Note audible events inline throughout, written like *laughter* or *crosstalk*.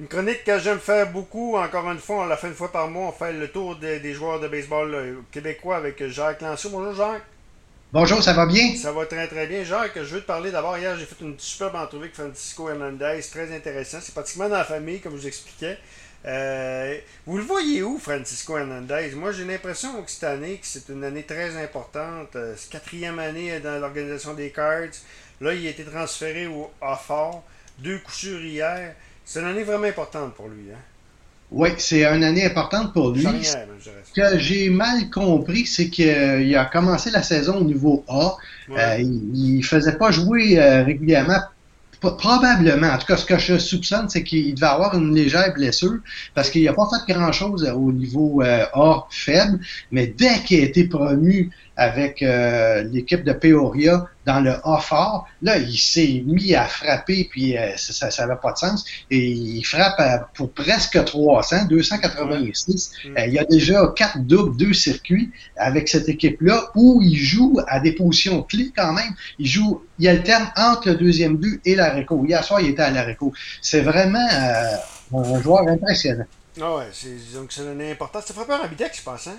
Une chronique que j'aime faire beaucoup. Encore une fois, on la fait une fois par mois. On fait le tour des, joueurs de baseball euh, québécois avec Jacques Lanceau. Bonjour Jacques. Bonjour, ça va bien? Ça va très très bien. Jacques, je veux te parler d'abord. Hier, j'ai fait une superbe entrevue avec Francisco Hernandez. Très intéressant. C'est pratiquement dans la famille, comme je vous expliquais. Euh, vous le voyez où, Francisco Hernandez? Moi, j'ai l'impression que cette année, que c'est une année très importante. Euh, c'est quatrième année dans l'organisation des Cards. Là, il a été transféré au fort. Deux coups hier. C'est une année vraiment importante pour lui. Hein? Oui, c'est une année importante pour lui. Ce que j'ai mal compris, c'est qu'il a commencé la saison au niveau A. Euh, il ne faisait pas jouer euh, régulièrement. Probablement, en tout cas, ce que je soupçonne, c'est qu'il devait avoir une légère blessure parce qu'il n'a pas fait grand-chose au niveau euh, A faible, mais dès qu'il a été promu avec l'équipe de Peoria, dans le A fort. Là, il s'est mis à frapper, puis euh, ça n'avait pas de sens. Et il frappe pour presque 300, 286. Euh, il y a déjà quatre doubles, deux circuits avec cette équipe-là où il joue à des positions clés quand même. Il joue, il alterne entre le deuxième but et la réco. Hier soir, il était à la réco. C'est vraiment euh, un joueur impressionnant. Ah ouais, donc c'est une importance. C'est frappeur à Bidex, je pense, hein?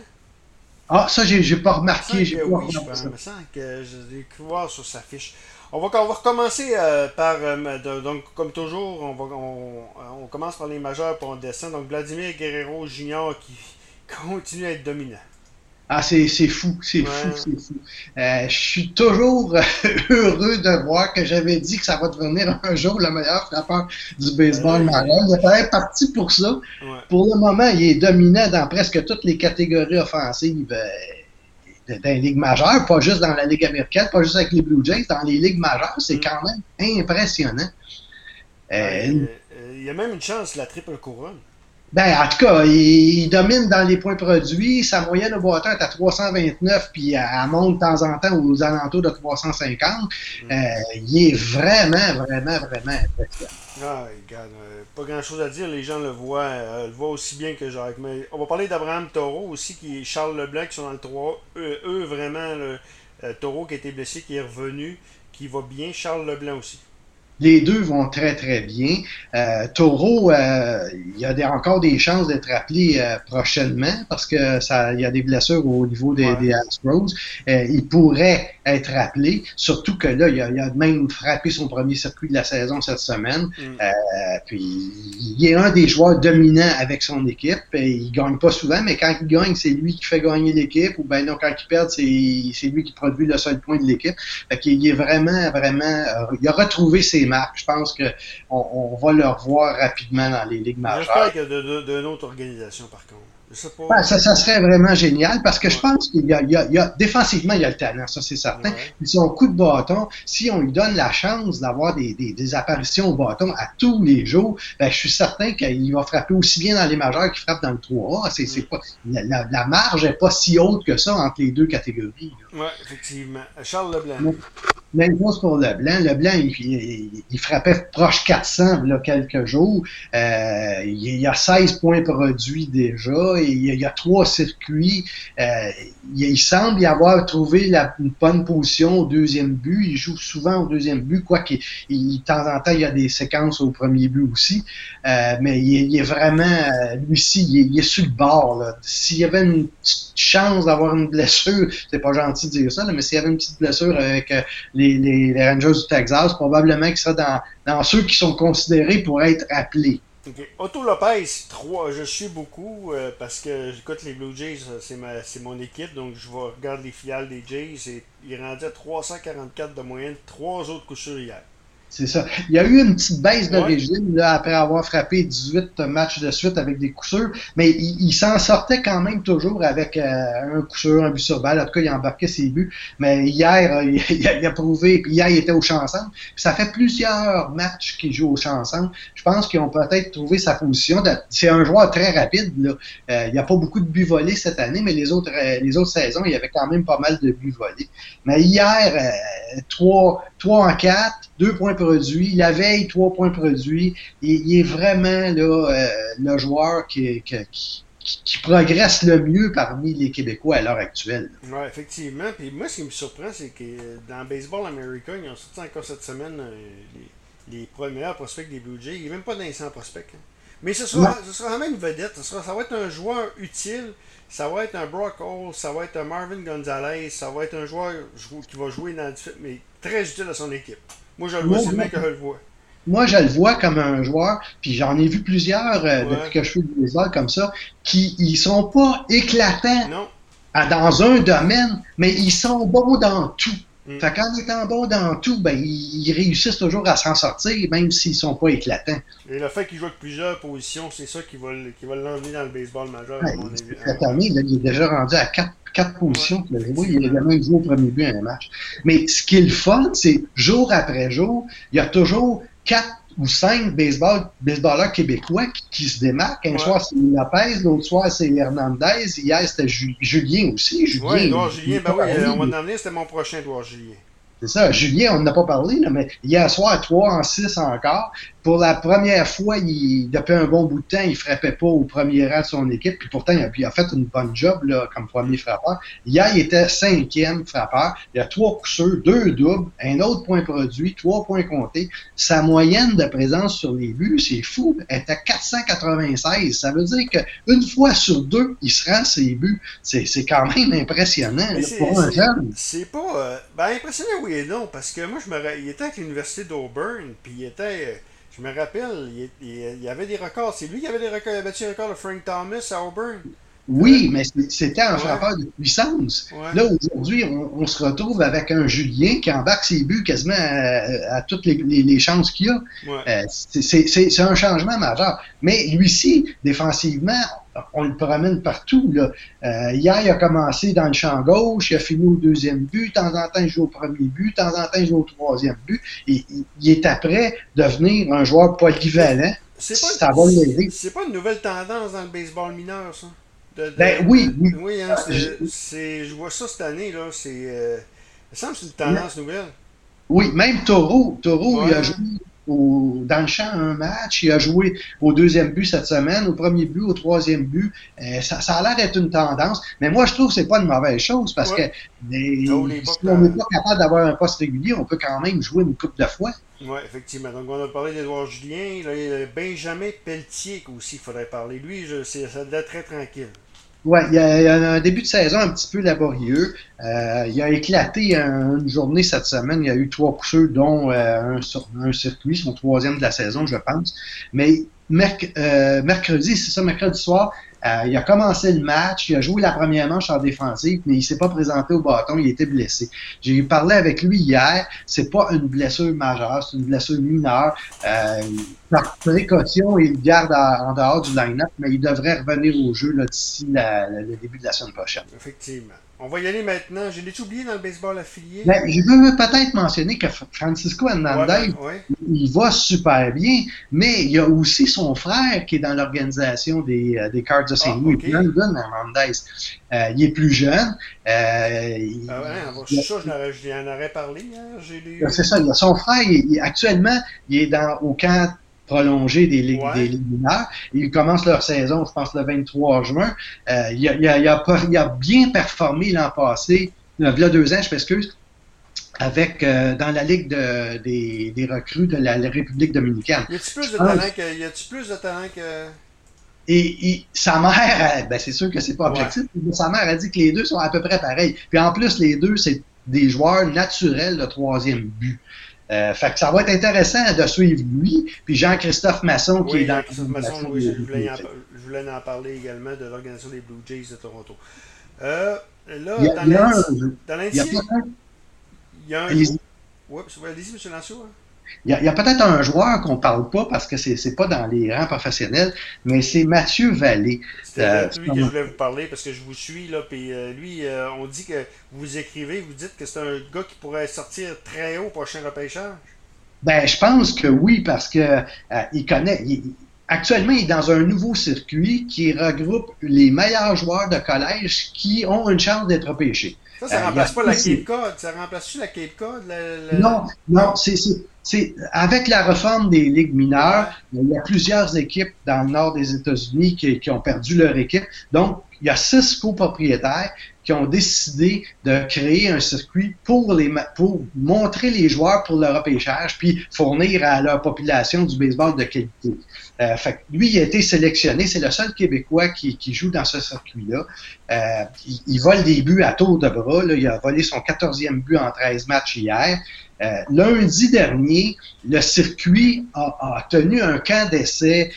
Ah, ça, j'ai pas remarqué. J'ai oui, je me sens que je l'ai cru voir sur sa fiche. On va, on va recommencer euh, par, euh, donc comme toujours, on, va, on, commence par les majeurs pour on descend. Donc Vladimir Guerrero Junior qui *laughs* continue à être dominant. Ah, c'est fou, c'est fou, c'est fou. Euh, je suis toujours *laughs* heureux de voir que j'avais dit que ça va devenir un jour le meilleur frappeur du baseball marin. Il est parti pour ça. Pour le moment, il est dominant dans presque toutes les catégories offensives euh, dans les ligues majeures, pas juste dans la Ligue américaine, pas juste avec les Blue Jays, dans les ligues majeures, c'est mm. quand même impressionnant. Euh, il y a même une chance, la triple couronne. Ben, en tout cas, il, domine dans les points produits. Sa moyenne au bâton est à 329, puis elle monte de temps en temps aux alentours de 350. Mm. Euh, il est vraiment, vraiment, vraiment impressionnant. Ah, regarde, euh, pas grand chose à dire, les gens le voient, euh, le voient aussi bien que Jacques. Mais on va parler d'Abraham Taureau aussi, qui est Charles Leblanc, qui sont dans le 3. Eux, vraiment, le Taureau qui a été blessé, qui est revenu, qui va bien. Charles Leblanc aussi. Les deux vont très, très bien. Euh, Taureau, euh, il y a des, encore des chances d'être appelé euh, prochainement parce que ça, il y a des blessures au niveau des, des Astros. Euh, il pourrait être appelé, surtout que là, il a, il a, même frappé son premier circuit de la saison cette semaine. Mm. puis, il est un des joueurs dominants avec son équipe. Et il gagne pas souvent, mais quand il gagne, c'est lui qui fait gagner l'équipe. Ou ben non, quand il perd, c'est lui qui produit le seul point de l'équipe. Fait qu'il est vraiment, vraiment... il a retrouvé ses je pense qu'on on va le revoir rapidement dans les ligues majeures. J'espère a d'une autre organisation, par contre. Ben, ça, ça, serait vraiment génial parce que je pense qu'il y, y, y a, défensivement, il y a le talent, ça c'est certain. Ouais. son coup de bâton, si on lui donne la chance d'avoir des, des, des, apparitions au bâton à tous les jours, ben, je suis certain qu'il va frapper aussi bien dans les majeurs qu'il frappe dans le 3A. C'est, c'est pas, la, la, marge n'est pas si haute que ça entre les deux catégories. Oui, effectivement. Charles Leblanc. Même chose pour Leblanc. Leblanc, il, il, il frappait proche 400 là, quelques jours. Euh, il, y a 16 points produits déjà. Il, y a, trois circuits. Euh, il, semble y avoir trouvé la une bonne position au deuxième but. Il joue souvent au deuxième but, quoique de temps en temps, il y a des séquences au premier but aussi. Euh, mais il, est vraiment, lui ci il, est sur le bord. S'il y avait une chance d'avoir une blessure, c'est pas gentil de dire ça, mais s'il y avait une petite blessure avec les, Rangers du Texas, probablement qu'il sera dans, dans, ceux qui sont considérés pour être appelés. Okay. Otto Lopez, 3, je suis beaucoup euh, parce que j'écoute les Blue Jays, c'est mon équipe, donc je vais regarder les filiales des Jays. Et il à 344 de moyenne, trois autres coups hier. C'est ça. Il y a eu une petite baisse de régime là, après avoir frappé 18 matchs de suite avec des coups sûrs, mais il, s'en sortait quand même toujours avec euh, un coup sûr, un but sur balle. En tout cas, il embarquait ses buts. Mais hier, euh, *laughs* il, a, prouvé, puis hier, il était au champ ensemble. ça fait plusieurs matchs qu'il joue au champ ensemble. Je pense qu'ils ont peut-être trouvé sa position. C'est un joueur très rapide. Là. Euh, il n'y a pas beaucoup de buts volés cette année, mais les autres, les autres saisons, il y avait quand même pas mal de buts volés. Mais hier, 3, 3 en 4, 2 points produits. La veille, 3 points produits. Il, est vraiment là, euh, le joueur qui, qui, qui, progresse le mieux parmi les Québécois à l'heure actuelle. Oui, effectivement. Puis moi, ce qui me surprend, c'est que dans le baseball américain, ils ont sorti encore cette semaine euh, les, les, premiers prospects des Blue Jays. Il n'est même pas dans les 100 prospects. Hein. Mais ce sera, ce sera même une vedette. Ce sera, ça va être un joueur utile. Ça va être un Brock Hall, ça va être un Marvin Gonzalez, ça va être un joueur qui va jouer dans mais très utile à son équipe. Moi, je le vois, c'est le mec que je le vois. Moi, je le vois comme un joueur, puis j'en ai vu plusieurs euh, depuis que je fais du baseball comme ça, qui ils sont pas éclatants dans un domaine, mais ils sont bons dans tout. Mm. Fait qu'en étant bon dans tout, ben, ils, réussissent toujours à s'en sortir, même s'ils sont pas éclatants. Et le fait qu'ils jouent avec plusieurs positions, c'est ça qui va, qui va l'emmener dans le baseball majeur, à mon avis. Cette année, il est déjà rendu à quatre, quatre positions. il a même joué au premier but un match. Mais ce qui est le fun, c'est jour après jour, il y a toujours quatre ou cinq baseball, baseballeurs québécois qui, se démarquent. Un soir, c'est Lopez, l'autre soir, c'est Hernandez. Hier, c'était Julien aussi. Julien, oui, Edouard Julien. Ben oui, on va emmener, c'était mon prochain Edouard Julien. C'est ça. Julien, on n'a pas parlé, là, mais hier soir, 3 en 6 encore. Pour la première fois, il, depuis un bon bout de temps, il frappait pas au premier rang de son équipe. Puis pourtant, il a, fait une bonne job là, comme premier frappeur. Hier, il était cinquième frappeur. Il a trois coups deux doubles, un autre point produit, trois points comptés. Sa moyenne de présence sur les buts, c'est fou, elle était 496. Ça veut dire qu'une fois sur deux, il se rend ses buts. C'est quand même impressionnant pour un jeune. C'est pas... Euh, ben, impressionnant, oui non, parce que moi, je me il était avec l'université d'Auburn, puis il était. Je me rappelle, il, y avait des records. C'est lui qui avait des records. Il avait battu le record de Frank Thomas à Auburn. Oui, mais c'était un frappeur de puissance. Là, aujourd'hui, on, se retrouve avec un Julien qui embarque ses buts quasiment à, toutes les, chances qu'il a. Euh, c'est un changement majeur. Mais lui-ci, défensivement, on le promène partout. Là. Euh, hier, il a commencé dans le champ gauche, il a fini au deuxième but, de temps en temps, il joue au premier but, de temps en temps, il joue au troisième but. Et, il est après devenir un joueur polyvalent. C'est pas, C'est pas une nouvelle tendance dans le baseball mineur, ça? ben oui, oui. Oui, hein, je vois ça cette année, là. C'est, euh, ça me semble que c'est une tendance nouvelle. Oui, même Taureau. Taureau, il a joué dans le champ un match. Il a joué au deuxième but cette semaine, au premier but, au troisième but. Euh, ça, ça, a l'air d'être une tendance. Mais moi, je trouve que c'est pas une mauvaise chose parce que si on n'est pas capable d'avoir un poste régulier, on peut quand même jouer une coupe de fois. Oui, effectivement. Donc, on a parlé d'Edouard Julien. il y a Benjamin Pelletier aussi, il faudrait parler. Lui, je, ça doit être très tranquille. Oui, il y, a, un début de saison un petit peu laborieux. Euh, il a éclaté une journée cette semaine. Il y a eu trois coups dont euh, un, un, circuit, son troisième de la saison, je pense. Mais euh, mercredi, c'est ça, mercredi soir, euh, il a commencé le match, il a joué la première manche en défensive, mais il s'est pas présenté au bâton, il était blessé. J'ai parlé avec lui hier, c'est pas une blessure majeure, c'est une blessure mineure. Euh, par précaution, il garde en dehors du line-up, mais il devrait revenir au jeu d'ici le début de la semaine prochaine. Effectivement. On va y aller maintenant. Je l'ai oublié dans le baseball affilié? Ben, je veux peut-être mentionner que Francisco Hernandez, il va super bien, mais il y a aussi son frère qui est dans l'organisation des, euh, des Cards de Saint-Louis, ah, Brandon Hernandez. Euh, il est plus jeune. Euh, il, ah ouais, ça, j'en aurais parlé. Hein, C'est ça. son frère, actuellement, il est dans, au camp prolongé des ligues, des ligues mineures. Ils commencent leur saison, je pense, le 23 juin. Euh, il, a, il, a, il, a, bien performé l'an passé, il y a deux ans, je m'excuse, avec euh, dans la ligue de, des, des, recrues de la, République dominicaine. Y a-t-il plus, de talent que, y a plus de talent que. Et, sa mère, ben c'est sûr que c'est pas objectif, mais sa mère a dit que les deux sont à peu près pareils. Puis en plus, les deux, c'est des joueurs naturels de troisième but. Euh, fait que ça va être intéressant de suivre lui, puis Jean-Christophe Masson qui est dans Jean-Christophe Masson, oui, je voulais, en, je voulais, en, parler également de l'organisation des Blue Jays de Toronto. Euh, là, il y a, dans l'Indien, il y a un. Oups, allez-y, M. Lanceau. Hein. Il y a, peut-être un joueur qu'on ne parle pas parce que c'est n'est pas dans les rangs professionnels, mais c'est Mathieu Vallée. Euh, lui que je voulais vous parler parce que je vous suis, là, puis euh, lui, euh, on dit que vous écrivez, vous dites que c'est un gars qui pourrait sortir très haut au prochain repêchage. Ben, je pense que oui, parce que il connaît. actuellement, il est dans un nouveau circuit qui regroupe les meilleurs joueurs de collège qui ont une chance d'être repêchés. Ça, ça remplace pas la Cape Cod. Ça remplace-tu la Cape Cod? Non, non, c'est c'est avec la réforme des ligues mineures, il y a plusieurs équipes dans le nord des États-Unis qui, ont perdu leur équipe. Donc, il y a six copropriétaires ont décidé de créer un circuit pour les pour montrer les joueurs pour le repêchage, puis fournir à leur population du baseball de qualité. Euh, lui, il a été sélectionné. C'est le seul Québécois qui, joue dans ce circuit-là. Euh, il, vole des buts à tour de bras. Il a volé son 14e but en 13 matchs hier. Euh, lundi dernier, le circuit a, tenu un camp d'essai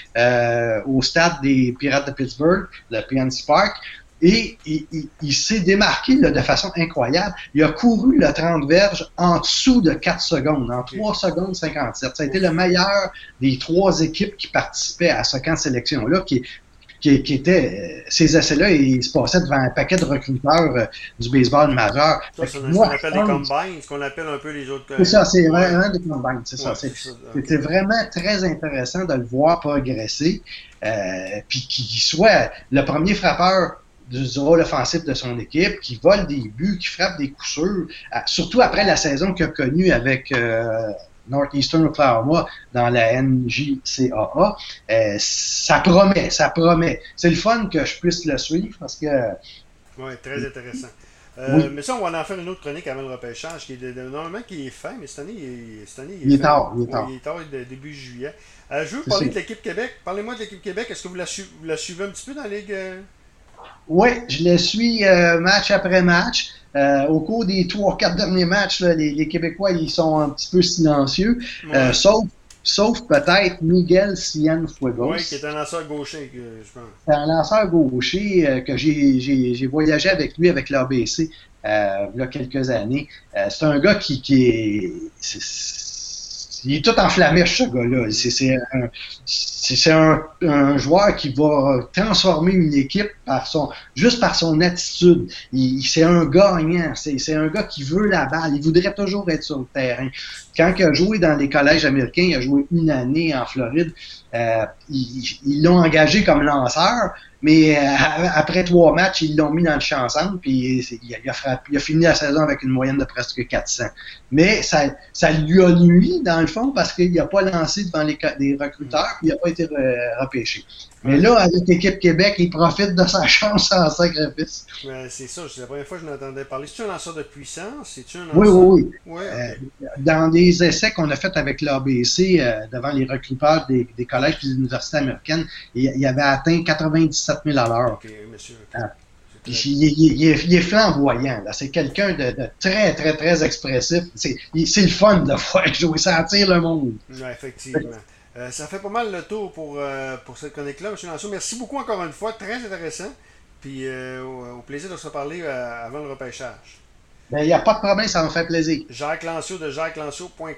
au stade des Pirates de Pittsburgh, le PNC Park, et il, s'est démarqué de façon incroyable. Il a couru le 30 verges en dessous de 4 secondes, en 3 secondes 57. Ça a été le meilleur des trois équipes qui participaient à ce camp de sélection-là, qui, qui, qui étaient, euh, ces essais-là, ils se passaient devant un paquet de recruteurs euh, du baseball majeur. Ça, c'est ce qu'on appelle des combines, ce qu'on appelle un peu les autres. C'est ça, c'est vraiment des combines, c'est ça. C'était vraiment très intéressant de le voir progresser, euh, puis qu'il soit le premier frappeur du rôle offensif de son équipe, qui vole des buts, qui frappe des coups sûrs, surtout après la saison qu'il a connue avec euh, Northeastern Oklahoma dans la NJCAA. Euh, ça promet, ça promet. C'est le fun que je puisse le suivre parce que... Oui, très intéressant. Euh, mais ça, on va en faire une autre chronique avant le repêchage, qui est de, normalement qui est fin, mais cette année, il, cette année, il, est, tard. Il est tard. il est tard, début juillet. je veux parler de l'équipe Québec. Parlez-moi de l'équipe Québec. Est-ce que vous la, vous la, suivez un petit peu dans la Ligue oui, je les suis euh, match après match. Euh, au cours des trois, quatre derniers matchs, les, Québécois ils sont un petit peu silencieux, euh, sauf, sauf peut-être Miguel Cienfuegos. Oui, qui est un lanceur gaucher, je pense. un lanceur gaucher que j'ai voyagé avec lui avec l'ABC il y a quelques années. c'est un gars qui, qui est il est tout enflammé, ce gars-là. C'est un, un, joueur qui va transformer une équipe par son, juste par son attitude. C'est un gagnant. C'est un gars qui veut la balle. Il voudrait toujours être sur le terrain. Quand il a joué dans les collèges américains, il a joué une année en Floride. Euh, ils l'ont engagé comme lanceur, mais euh, après trois matchs, ils l'ont mis dans le champ ensemble, puis il a, il a, fini la saison avec une moyenne de presque 400. Mais ça, ça lui a nuit, dans le fond, parce qu'il n'a pas lancé devant les, les recruteurs, puis il n'a pas été repêché. Mais là, avec l'équipe Québec, il profite de sa *laughs* chance en sacrifice. c'est ça, c'est la première fois que je n'entendais parler. C'est-tu un lanceur de puissance? C'est-tu un Oui, oui, oui. Euh, dans des essais qu'on a fait avec l'ABC euh, devant les recruteurs des, des collèges et des universités américaines, il, il, avait atteint 97 000 à l'heure. Ah. il, est, flamboyant. C'est quelqu'un de, très, très, très expressif. C'est le fun de *laughs* voir jouer, sentir le monde. Effectivement. Euh, ça fait pas mal le tour pour, euh, pour cette chronique-là, M. Lanceau. Merci beaucoup encore une fois, très intéressant. Puis au, plaisir de se parler avant le repêchage. Ben, il n'y a pas de problème, ça me fait plaisir. Jacques Lanceau de jacqueslanceau.com.